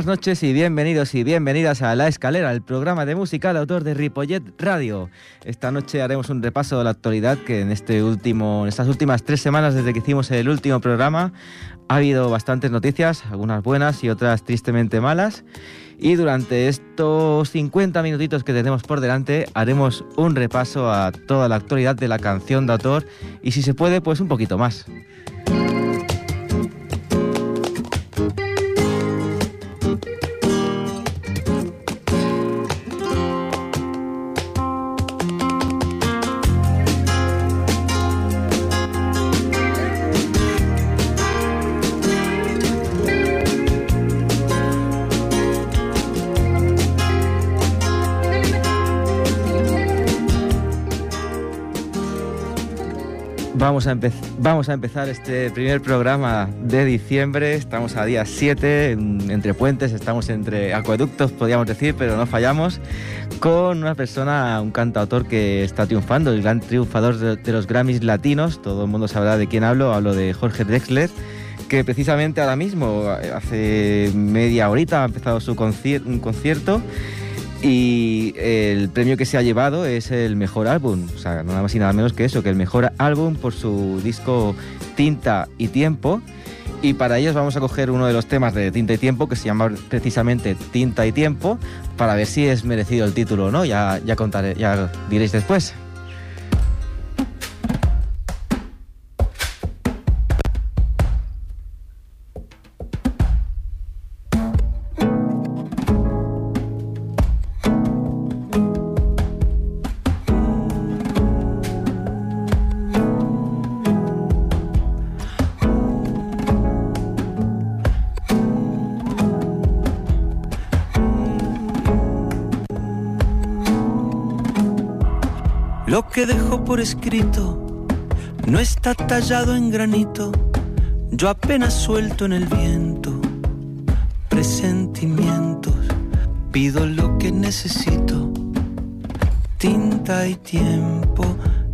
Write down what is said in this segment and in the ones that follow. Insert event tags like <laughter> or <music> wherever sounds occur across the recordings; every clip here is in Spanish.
Buenas noches y bienvenidos y bienvenidas a La Escalera, el programa de música de autor de Ripollet Radio. Esta noche haremos un repaso de la actualidad que en, este último, en estas últimas tres semanas desde que hicimos el último programa ha habido bastantes noticias, algunas buenas y otras tristemente malas. Y durante estos 50 minutitos que tenemos por delante haremos un repaso a toda la actualidad de la canción de autor y si se puede pues un poquito más. Vamos a, empezar este primer programa de diciembre. Estamos a día 7, entre puentes, estamos entre acueductos, podríamos decir, pero no fallamos, con una persona, un cantautor que está triunfando, el gran triunfador de, los Grammys latinos. Todo el mundo sabrá de quién hablo, hablo de Jorge Drexler que precisamente ahora mismo, hace media horita, ha empezado su un concierto y el premio que se ha llevado es el mejor álbum, o sea, nada más y nada menos que eso, que el mejor álbum por su disco Tinta y Tiempo. Y para ellos vamos a coger uno de los temas de Tinta y Tiempo, que se llama precisamente Tinta y Tiempo, para ver si es merecido el título o no, ya, ya contaré, ya diréis después. Escrito. No está tallado en granito, yo apenas suelto en el viento. Presentimientos, pido lo que necesito, tinta y tiempo,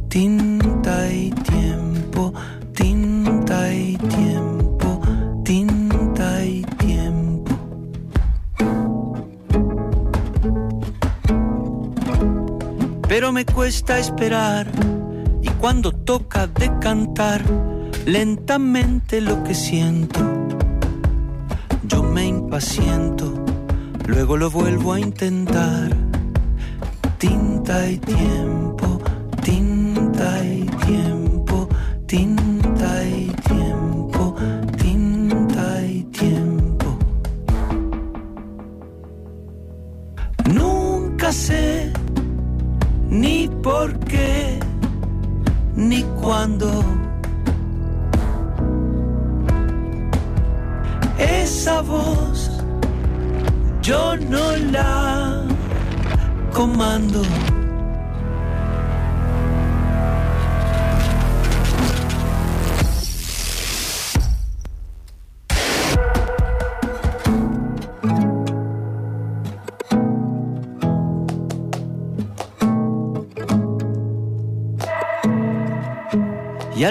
tinta y tiempo, tinta y tiempo, tinta y tiempo. Pero me cuesta esperar cuando toca de cantar lentamente lo que siento, yo me impaciento, luego lo vuelvo a intentar. Tinta y tiempo,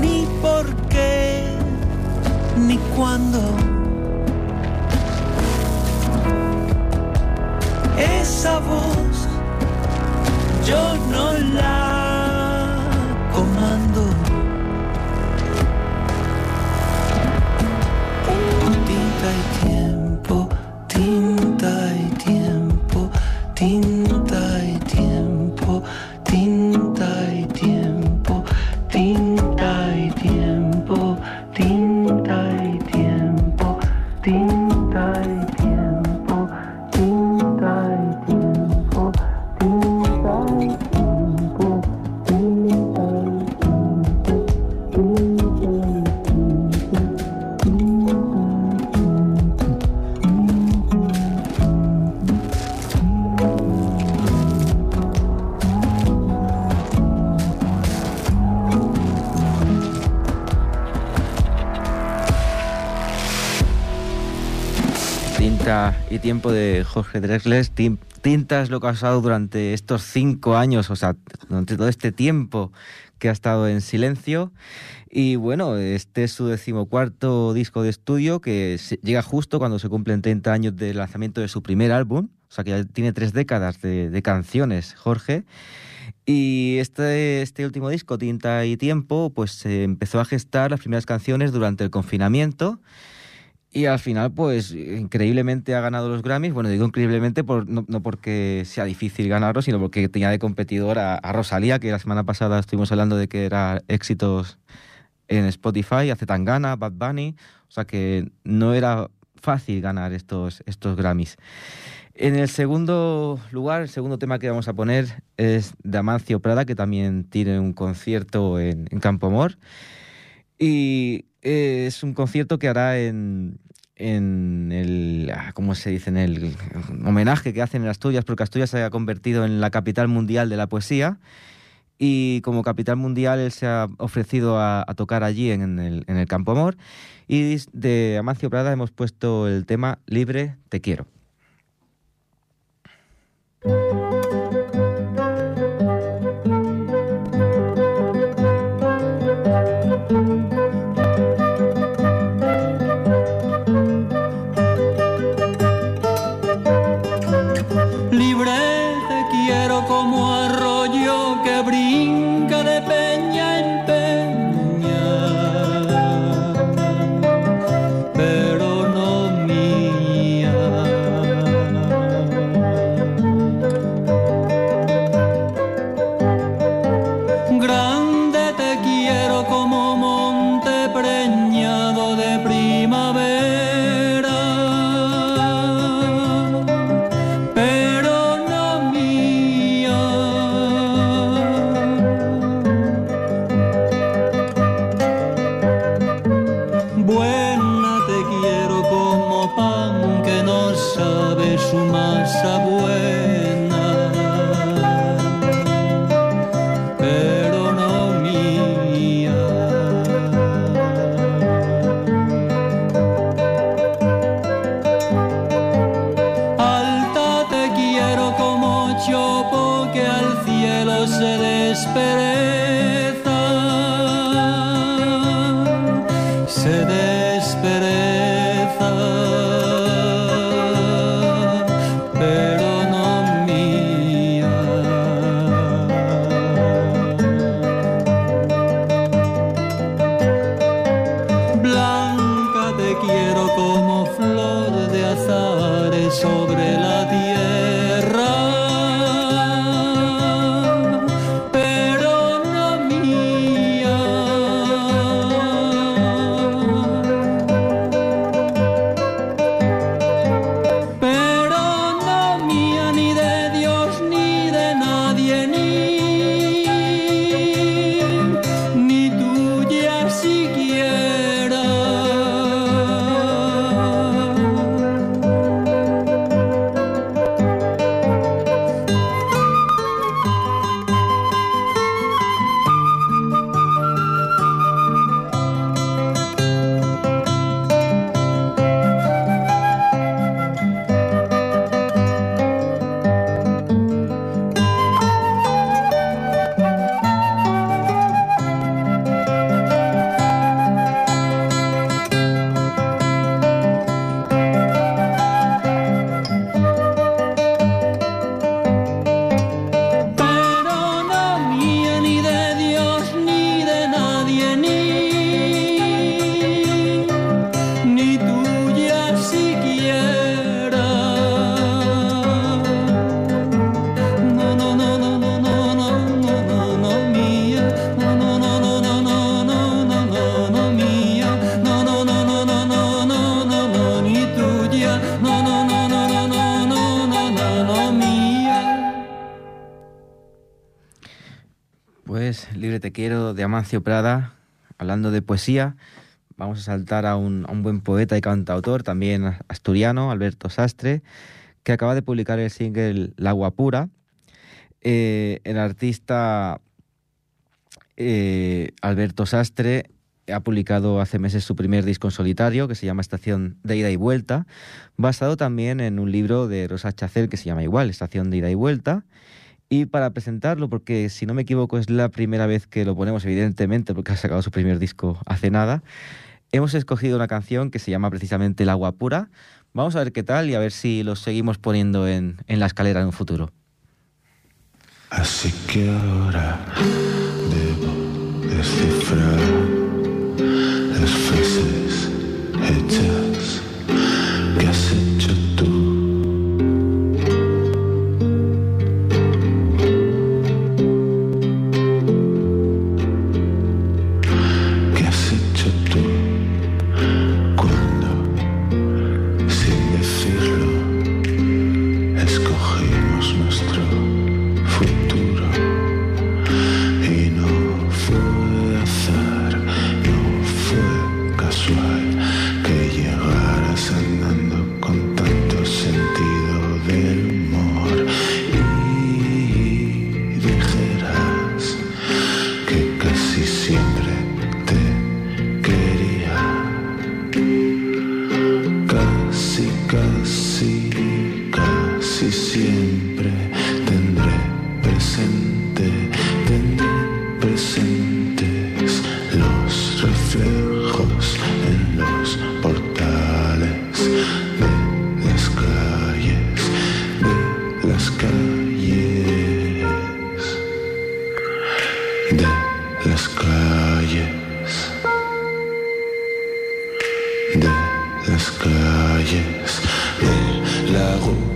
Ni por qué ni cuándo. Esa voz yo no la Tiempo de Jorge Drexler. Tinta es lo pasado durante estos cinco años, o sea, durante todo este tiempo que ha estado en silencio. Y bueno, este es su decimocuarto disco de estudio que llega justo cuando se cumplen 30 años del lanzamiento de su primer álbum. O sea que ya tiene tres décadas de, de canciones, Jorge. Y este, este último disco, Tinta y Tiempo, pues se empezó a gestar las primeras canciones durante el confinamiento. Y al final, pues increíblemente ha ganado los Grammys. Bueno, digo increíblemente por, no, porque sea difícil ganarlos, sino porque tenía de competidor a, Rosalía, que la semana pasada estuvimos hablando de que era éxitos en Spotify, hace Tangana, Bad Bunny. O sea que no era fácil ganar estos, estos Grammys. En el segundo lugar, el segundo tema que vamos a poner es de Amancio Prada, que también tiene un concierto en, Campo Amor. Y es un concierto que hará en, en el, ah, ¿cómo se dice? El homenaje que hacen en Asturias, porque Asturias se ha convertido en la capital mundial de la poesía. Y como capital mundial él se ha ofrecido a, tocar allí en el, en el Campo Amor. Y de Amancio Prada hemos puesto el tema Libre, te quiero. Amancio Prada, hablando de poesía, vamos a saltar a un, buen poeta y cantautor, también asturiano, Alberto Sastre, que acaba de publicar el single La Guapura. Eh, el artista eh, Alberto Sastre ha publicado hace meses su primer disco en solitario, que se llama Estación de Ida y Vuelta, basado también en un libro de Rosa Chacel que se llama igual, Estación de Ida y Vuelta. Y para presentarlo, porque si no me equivoco es la primera vez que lo ponemos, evidentemente, porque ha sacado su primer disco hace nada, hemos escogido una canción que se llama precisamente El agua pura. Vamos a ver qué tal y a ver si lo seguimos poniendo en, en la escalera en un futuro. Así que ahora debo descifrar Agua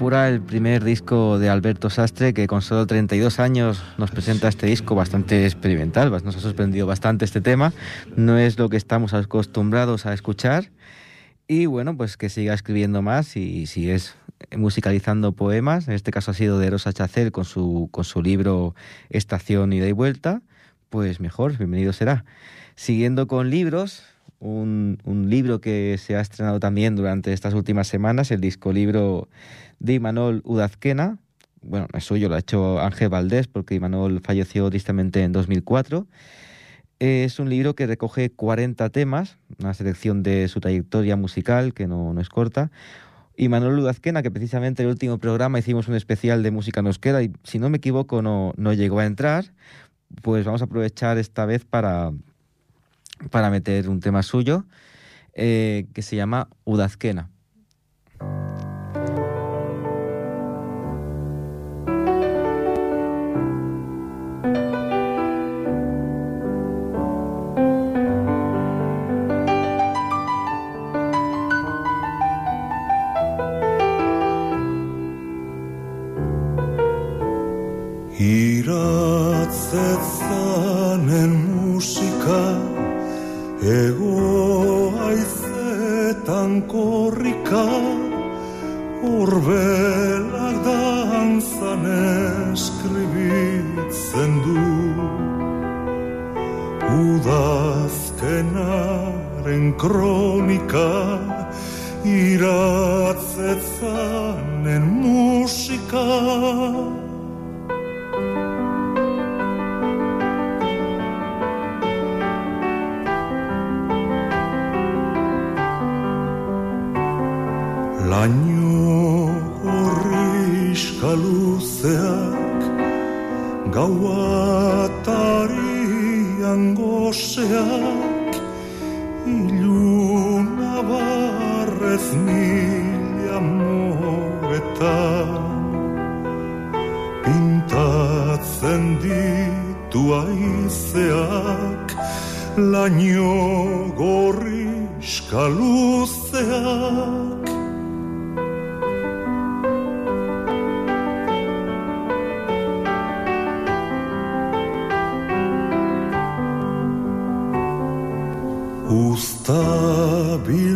Pura, el primer disco de Alberto Sastre, que con solo 32 años nos presenta este disco bastante experimental. Nos ha sorprendido bastante este tema. No es lo que estamos acostumbrados a escuchar. Y bueno, pues que siga escribiendo más y sigue musicalizando poemas. En este caso ha sido de Rosa Chacel con su, con su libro Estación Ida y Vuelta. Pues mejor, bienvenido será. Siguiendo con libros, un, libro que se ha estrenado también durante estas últimas semanas, el disco libro de Imanol Udazquena. Bueno, es suyo, lo ha hecho Ángel Valdés porque Imanol falleció tristemente en 2004. Es un libro que recoge 40 temas, una selección de su trayectoria musical que no, no es corta. Y Manuel Udazquena, que precisamente en el último programa hicimos un especial de música nosquera y si no me equivoco no, no llegó a entrar, pues vamos a aprovechar esta vez para, para meter un tema suyo eh, que se llama Udazquena.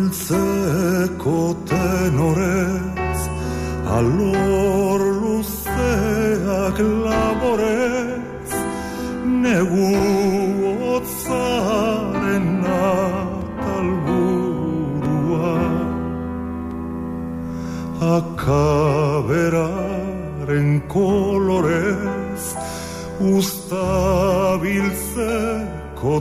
Biltzeko tenorez Alor luzeak laborez Negu otzaren atalburua. Akaberaren kolorez Usta biltzeko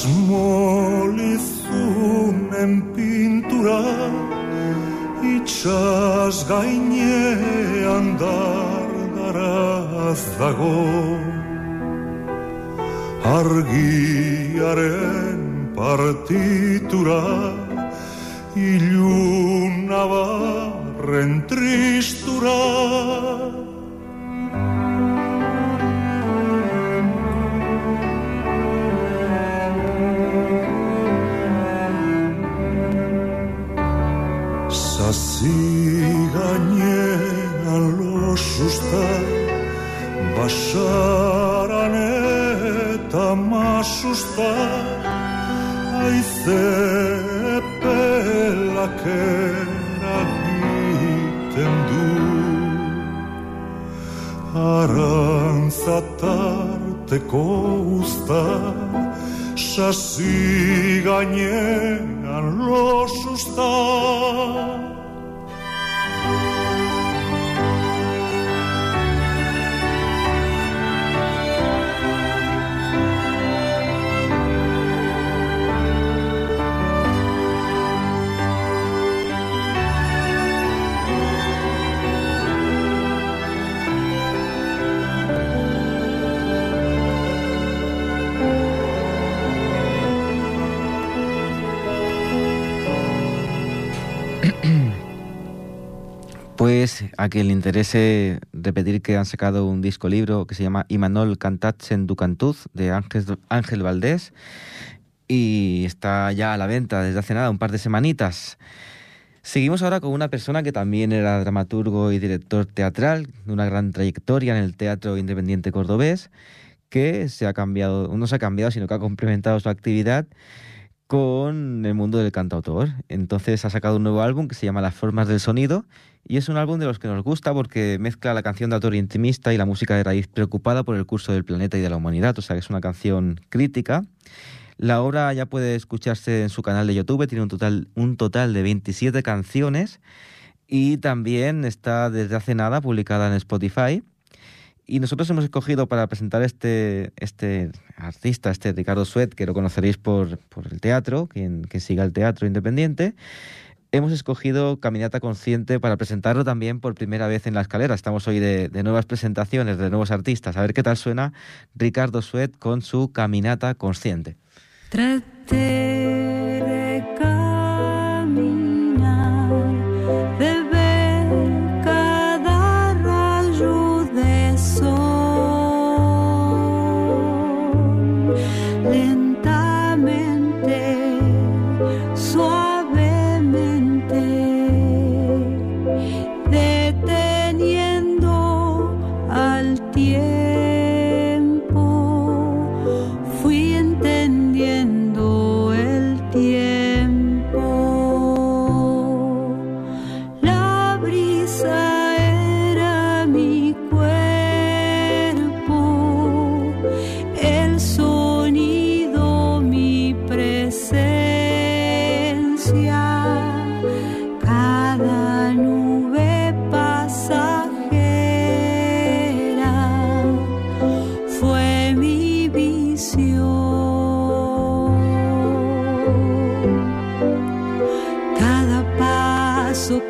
zmolitsu n pintura ichaz gaine andar garaz zagol argiarren partiturak ilu losusta Basaran eta masusta Aize pelak eragiten du Arantzatarteko usta Sasi gainean losusta Pues a quien le interese repetir que han sacado un disco libro que se llama Imanol Cantatzen du Cantuz de Ángel, Ángel Valdés y está ya a la venta desde hace nada, un par de semanitas. Seguimos ahora con una persona que también era dramaturgo y director teatral, de una gran trayectoria en el teatro independiente cordobés, que se ha cambiado, no se ha cambiado, sino que ha complementado su actividad con el mundo del cantautor. Entonces ha sacado un nuevo álbum que se llama Las Formas del Sonido y es un álbum de los que nos gusta porque mezcla la canción de autor intimista y la música de raíz preocupada por el curso del planeta y de la humanidad. O sea que es una canción crítica. La obra ya puede escucharse en su canal de YouTube, tiene un total, un total de 27 canciones y también está desde hace nada publicada en Spotify. Y nosotros hemos escogido para presentar este, este artista, este Ricardo Suet, que lo conoceréis por, por el teatro, quien que siga el teatro independiente. hemos escogido Caminata Consciente para presentarlo también por primera vez en la escalera. Estamos hoy de, nuevas presentaciones, de nuevos artistas. A ver qué tal suena Ricardo Suet con su Caminata Consciente.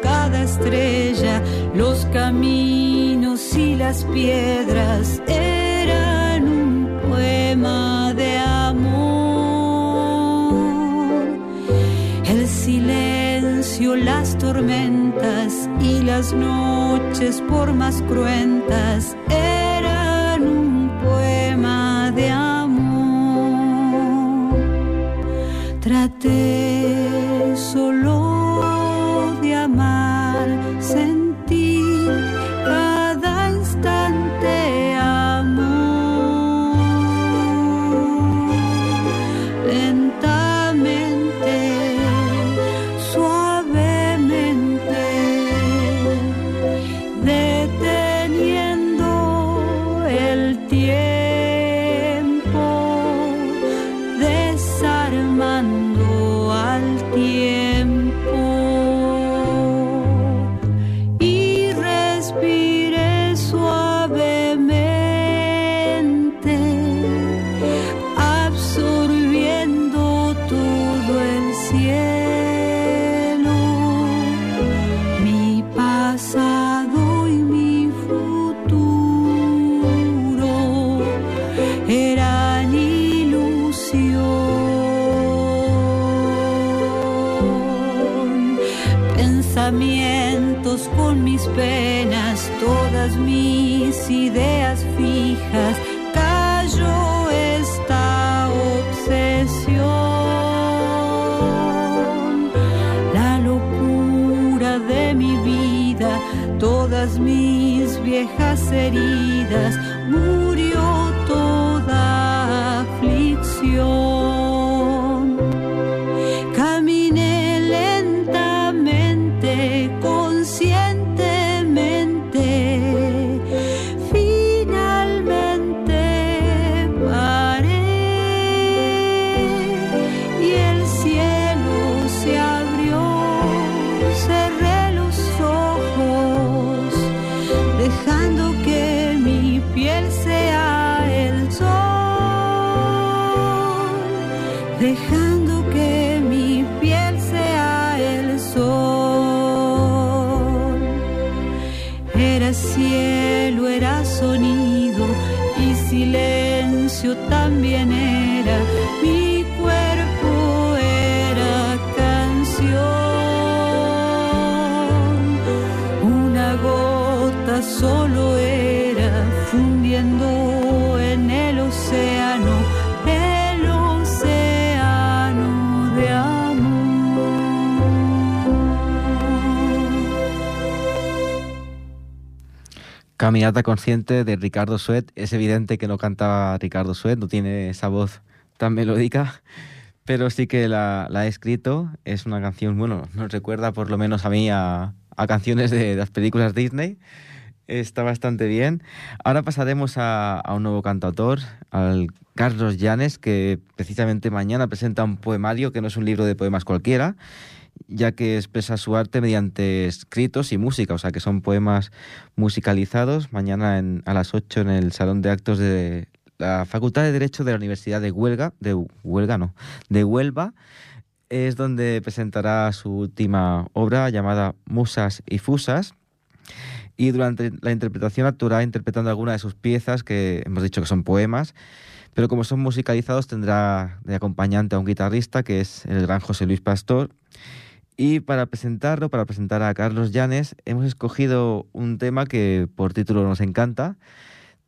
cada estrella, los caminos y las piedras eran un poema de amor. El silencio, las tormentas y las noches por más cruentas eran un poema de amor. Traté mis ideas fijas cayó esta obsesión. La locura de mi vida, todas mis viejas heridas. Caminata consciente de Ricardo Suet. Es evidente que no canta Ricardo Suet, no tiene esa voz tan melódica, pero sí que la, ha escrito. Es una canción, bueno, nos recuerda por lo menos a mí a, canciones de, las películas Disney. Está bastante bien. Ahora pasaremos a, a, un nuevo cantautor, al Carlos Llanes, que precisamente mañana presenta un poemario que no es un libro de poemas cualquiera, ya que expresa su arte mediante escritos y música, o sea que son poemas musicalizados. Mañana a las 8 en el Salón de Actos de la Facultad de Derecho de la Universidad de Huelga, de Huelga no, de Huelva. es donde presentará su última obra llamada Musas y Fusas. Y durante la interpretación actuará interpretando algunas de sus piezas, que hemos dicho que son poemas, pero como son musicalizados tendrá de acompañante a un guitarrista, que es el gran José Luis Pastor. Y para presentarlo, para presentar a Carlos Llanes, hemos escogido un tema que por título nos encanta,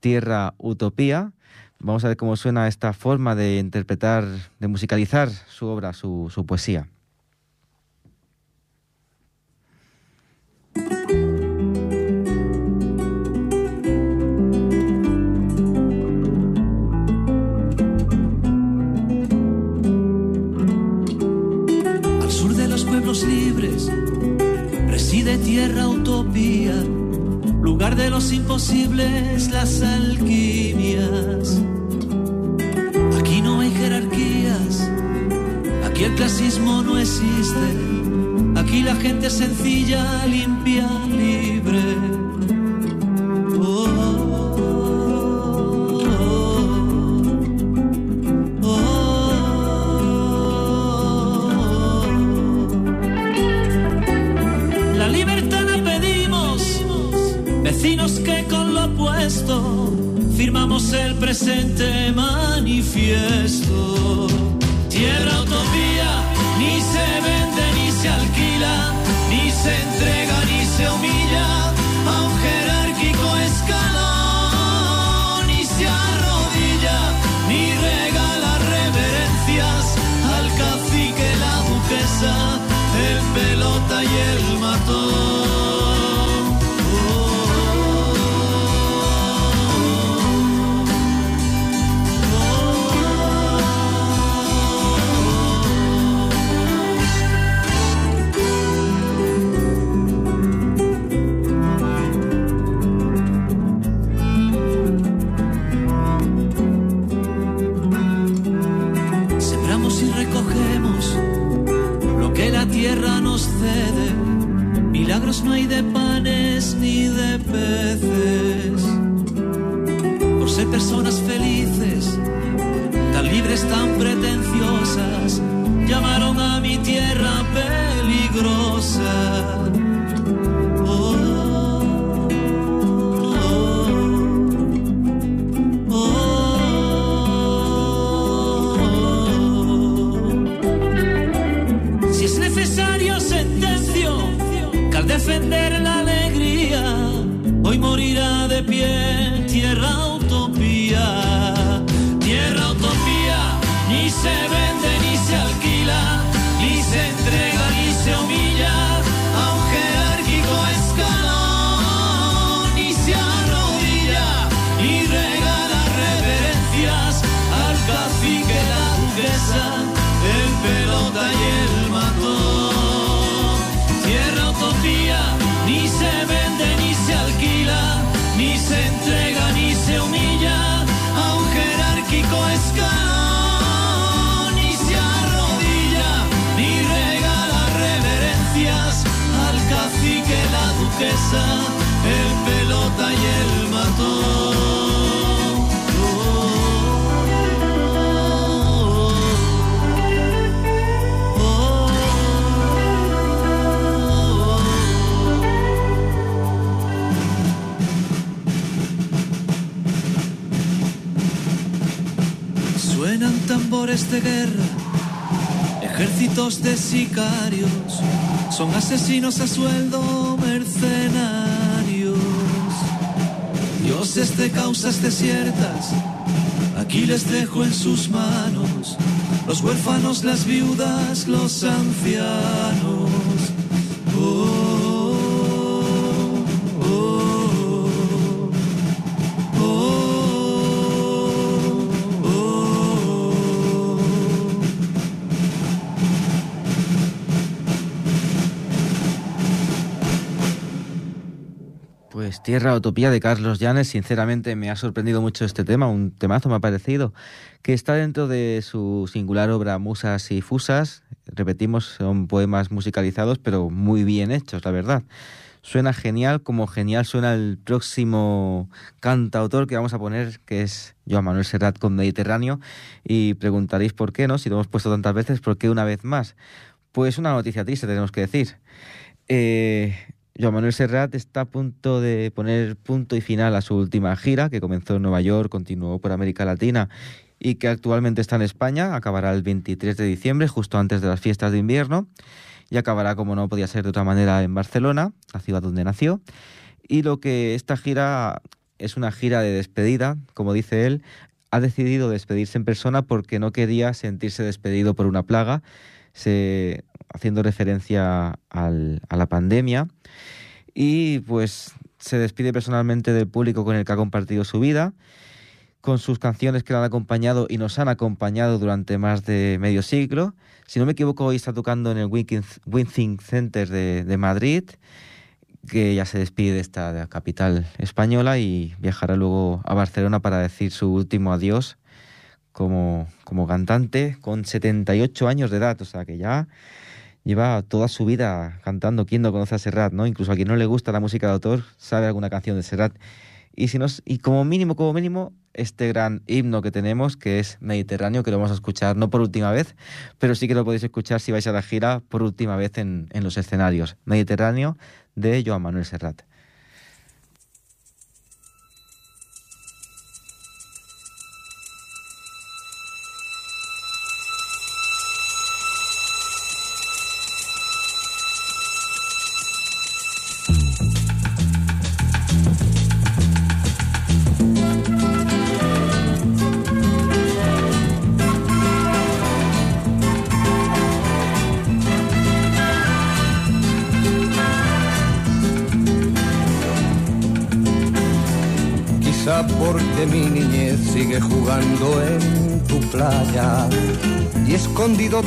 Tierra Utopía. Vamos a ver cómo suena esta forma de interpretar, de musicalizar su obra, su, su poesía. Tierra utopía, lugar de los imposibles, las alquimias. Aquí no hay jerarquías, aquí el clasismo no existe, aquí la gente es sencilla, limpia, libre. Vecinos que con lo opuesto firmamos el presente manifiesto. Tierra utopía, ni se vende ni se alquila, ni se entrega ni se humilla Mas no hay de panes ni de peces. Por ser personas felices, tan libres, tan pretenciosas asesinos a sueldo, mercenarios, dioses de causas desiertas, aquí les dejo en sus manos, los huérfanos, las viudas, los ancianos. Oh, Pues Tierra Utopía de Carlos Llanes, sinceramente me ha sorprendido mucho este tema, un temazo me ha parecido, que está dentro de su singular obra Musas y Fusas. Repetimos, son poemas musicalizados, pero muy bien hechos, la verdad. Suena genial, como genial suena el próximo cantautor que vamos a poner, que es Joan Manuel Serrat con Mediterráneo. Y preguntaréis por qué, ¿no? Si lo hemos puesto tantas veces, ¿por qué una vez más? Pues una noticia triste, tenemos que decir. Eh, Joan Manuel Serrat está a punto de poner punto y final a su última gira, que comenzó en Nueva York, continuó por América Latina y que actualmente está en España. Acabará el 23 de diciembre, justo antes de las fiestas de invierno, y acabará, como no podía ser de otra manera, en Barcelona, la ciudad donde nació. Y lo que esta gira es una gira de despedida, como dice él, ha decidido despedirse en persona porque no quería sentirse despedido por una plaga, se, haciendo referencia al, a la pandemia. Y pues se despide personalmente del público con el que ha compartido su vida, con sus canciones que le han acompañado y nos han acompañado durante más de medio siglo. Si no me equivoco, hoy está tocando en el Winthing Center de, de Madrid, que ya se despide de esta capital española y viajará luego a Barcelona para decir su último adiós como, como cantante con 78 años de edad, o sea que ya lleva toda su vida cantando. ¿Quién no conoce a Serrat? ¿no? Incluso a quien no le gusta la música de autor sabe alguna canción de Serrat. Y, si y como mínimo, como mínimo, este gran himno que tenemos, que es Mediterráneo, que lo vamos a escuchar no por última vez, pero sí que lo podéis escuchar si vais a la gira por última vez en, en los escenarios. Mediterráneo de Joan Manuel Serrat.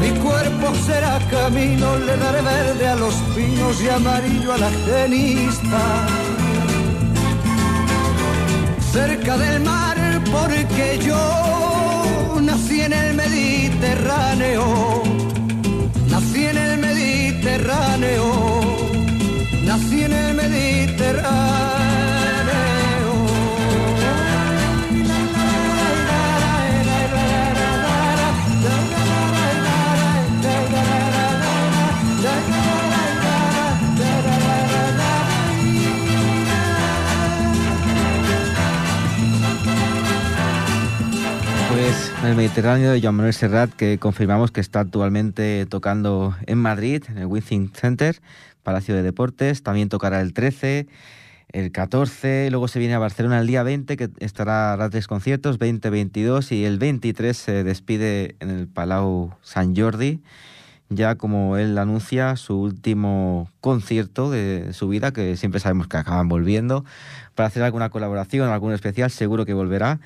mi cuerpo será camino, le daré verde a los pinos y amarillo a la genista. Cerca del mar, porque yo nací en el Mediterráneo. Nací en el Mediterráneo. Nací en el Mediterráneo. El Mediterráneo de Joan Manuel Serrat, que confirmamos que está actualmente tocando en Madrid, en el Withing Center, Palacio de Deportes. También tocará el 13 el 14, luego se viene a Barcelona el día 20, que estará a tres conciertos, 20, 22, y el 23 se despide en el Palau San Jordi, ya como él anuncia su último concierto de su vida, que siempre sabemos que acaban volviendo, para hacer alguna colaboración, algún especial, seguro que volverá.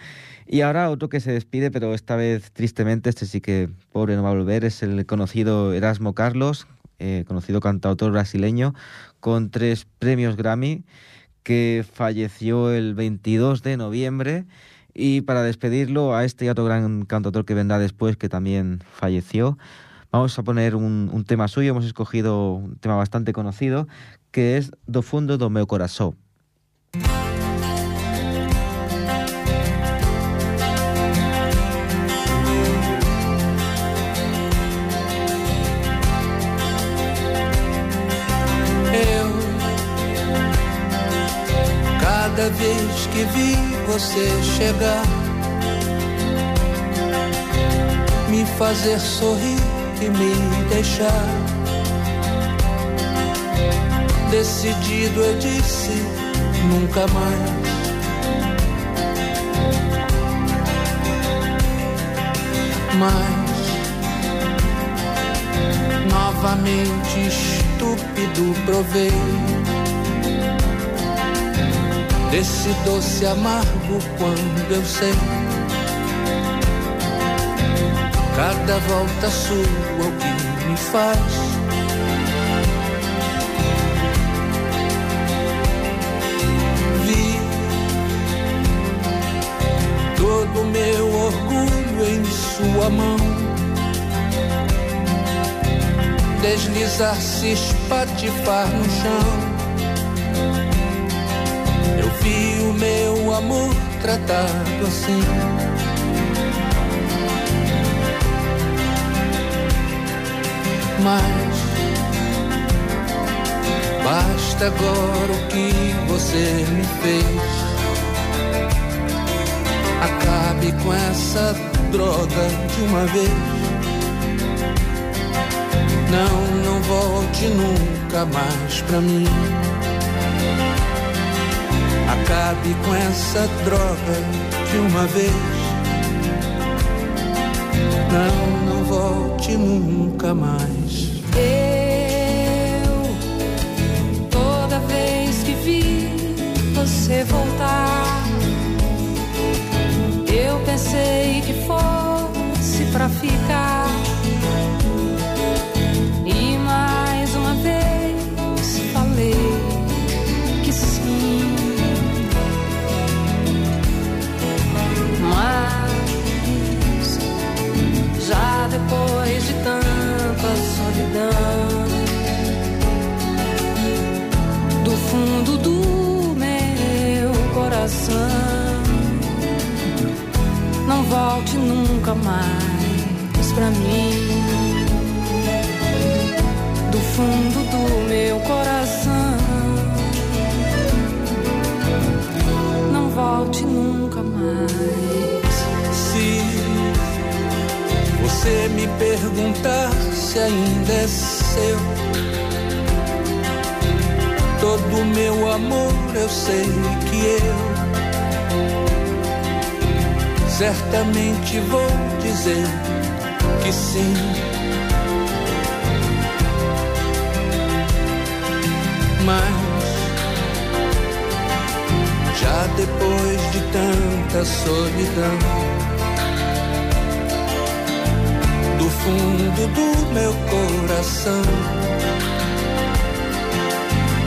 Y ahora otro que se despide, pero esta vez tristemente, este sí que pobre no va a volver, es el conocido Erasmo Carlos, eh, conocido cantautor brasileño, con tres premios Grammy, que falleció el 22 de noviembre. Y para despedirlo a este y otro gran cantautor que vendrá después, que también falleció, vamos a poner un, un tema suyo. Hemos escogido un tema bastante conocido, que es Do Fundo do Meu Coração. Vez que vi você chegar, me fazer sorrir e me deixar. Decidido eu disse nunca mais. Mas novamente estúpido provei desse doce amargo quando eu sei. Cada volta sua o que me faz. Vi todo meu orgulho em sua mão. Deslizar, se espatifar no chão amor tratado assim. Mas basta agora o que você me fez. Acabe com essa droga de uma vez. Não, não volte nunca mais pra mim. Acabe com essa droga de uma vez. Não, não volte nunca mais. Eu, toda vez que vi você voltar, eu pensei que fosse pra ficar. Depois de tanta solidão, do fundo do meu coração, não volte nunca mais pra mim. Do fundo do meu coração, não volte nunca mais. Você me perguntar se ainda é seu, todo meu amor eu sei que eu certamente vou dizer que sim. Mas já depois de tanta solidão, do fundo do meu coração,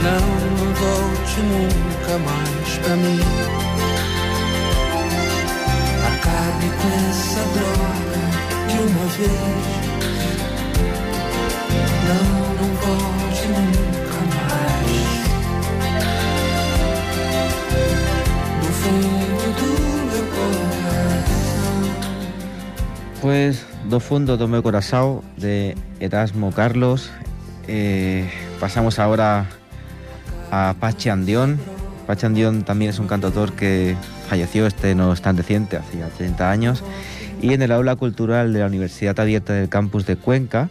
não, volte nunca mais pra mim. Acabe com essa droga de uma vez. Não, não volte nunca mais. Do fundo do meu coração. Pues Do Fundo do Meu Coração de Erasmo Carlos. Eh, pasamos ahora a Pachi Andión. Pachi Andión también es un cantautor que falleció, este no es tan reciente, hacía 30 años. Y en el aula cultural de la Universidad Abierta del campus de Cuenca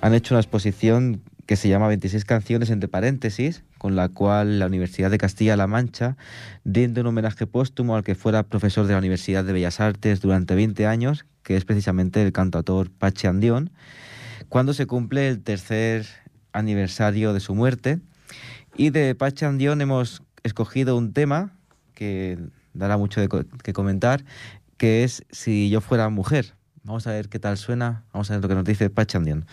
han hecho una exposición que se llama 26 canciones entre paréntesis, con la cual la Universidad de Castilla-La Mancha rinde un homenaje póstumo al que fuera profesor de la Universidad de Bellas Artes durante 20 años, que es precisamente el cantautor Pache Andión, cuando se cumple el tercer aniversario de su muerte. Y de Pache Andión hemos escogido un tema que dará mucho de que comentar, que es Si yo fuera mujer. Vamos a ver qué tal suena, vamos a ver lo que nos dice Pache Andión.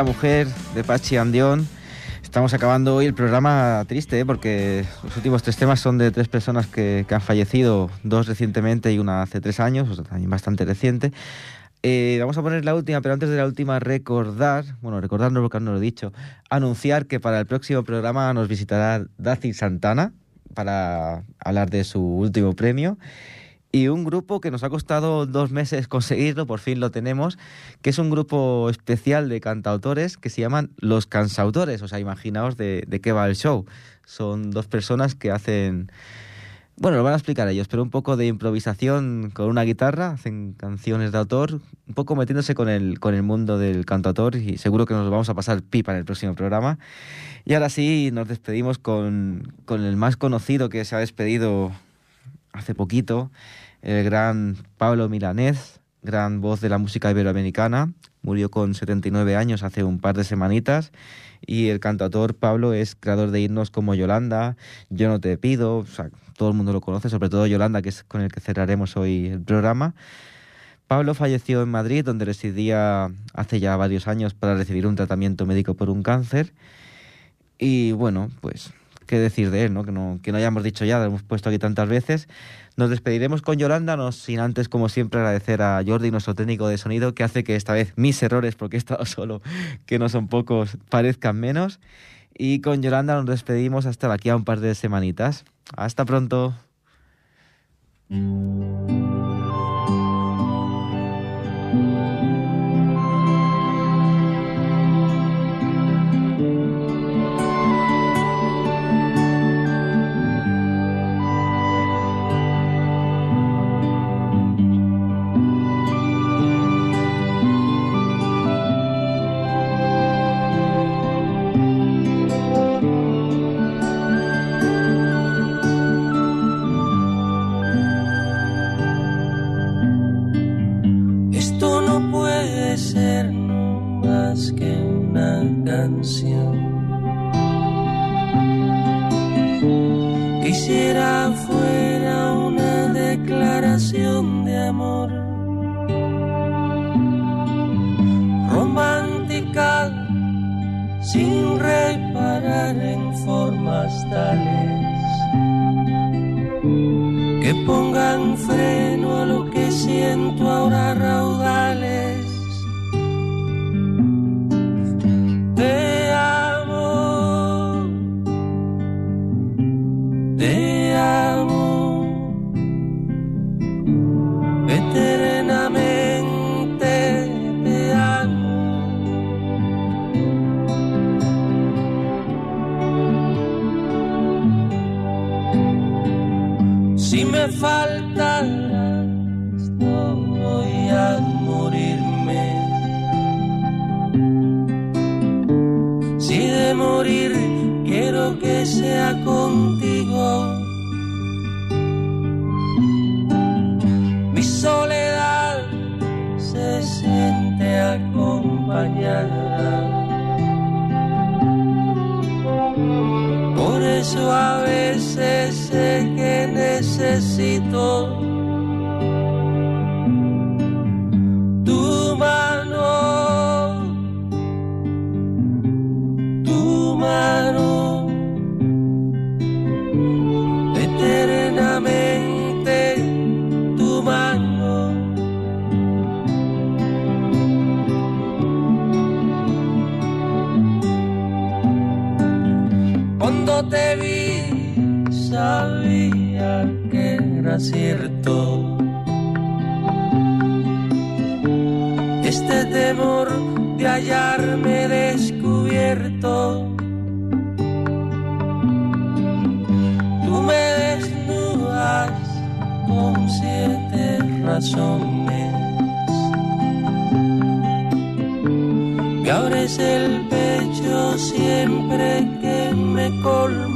Fuera mujer de Pachi Andión. Estamos acabando hoy el programa triste, ¿eh? porque los últimos tres temas son de tres personas que, han fallecido, dos recientemente y una hace tres años, o sea, también bastante reciente. Eh, vamos a poner la última, pero antes de la última recordar, bueno, recordarnos porque no lo he dicho, anunciar que para el próximo programa nos visitará Daci Santana para hablar de su último premio y un grupo que nos ha costado dos meses conseguirlo, por fin lo tenemos, que es un grupo especial de cantautores que se llaman Los Cansautores. O sea, imaginaos de, qué va el show. Son dos personas que hacen bueno, lo van a explicar ellos, pero un poco de improvisación con una guitarra, hacen canciones de autor, un poco metiéndose con el, con el mundo del cantautor y seguro que nos vamos a pasar pipa en el próximo programa. Y ahora sí, nos despedimos con, con el más conocido que se ha despedido hace poquito, el gran Pablo Milanés, gran voz de la música iberoamericana, murió con 79 años hace un par de semanitas y el cantautor Pablo es creador de himnos como Yolanda, Yo no te pido, todo el mundo lo conoce, sobre todo Yolanda, que es con el que cerraremos hoy el programa. Pablo falleció en Madrid, donde residía hace ya varios años para recibir un tratamiento médico por un cáncer. Y bueno, pues, ¿qué decir de él? No? Que, no, que no hayamos dicho ya, lo hemos puesto aquí tantas veces. Nos despediremos con Yolanda, no sin antes, como siempre, agradecer a Jordi, nuestro técnico de sonido, que hace que esta vez mis errores, porque he estado <laughs> solo, que no son pocos, parezcan menos. Y con Yolanda nos despedimos hasta aquí a un par de semanitas. Hasta pronto. Sin reparar en formas tales que pongan freno Tú me desnudas con siete razones. Me abres el pecho siempre que me colmas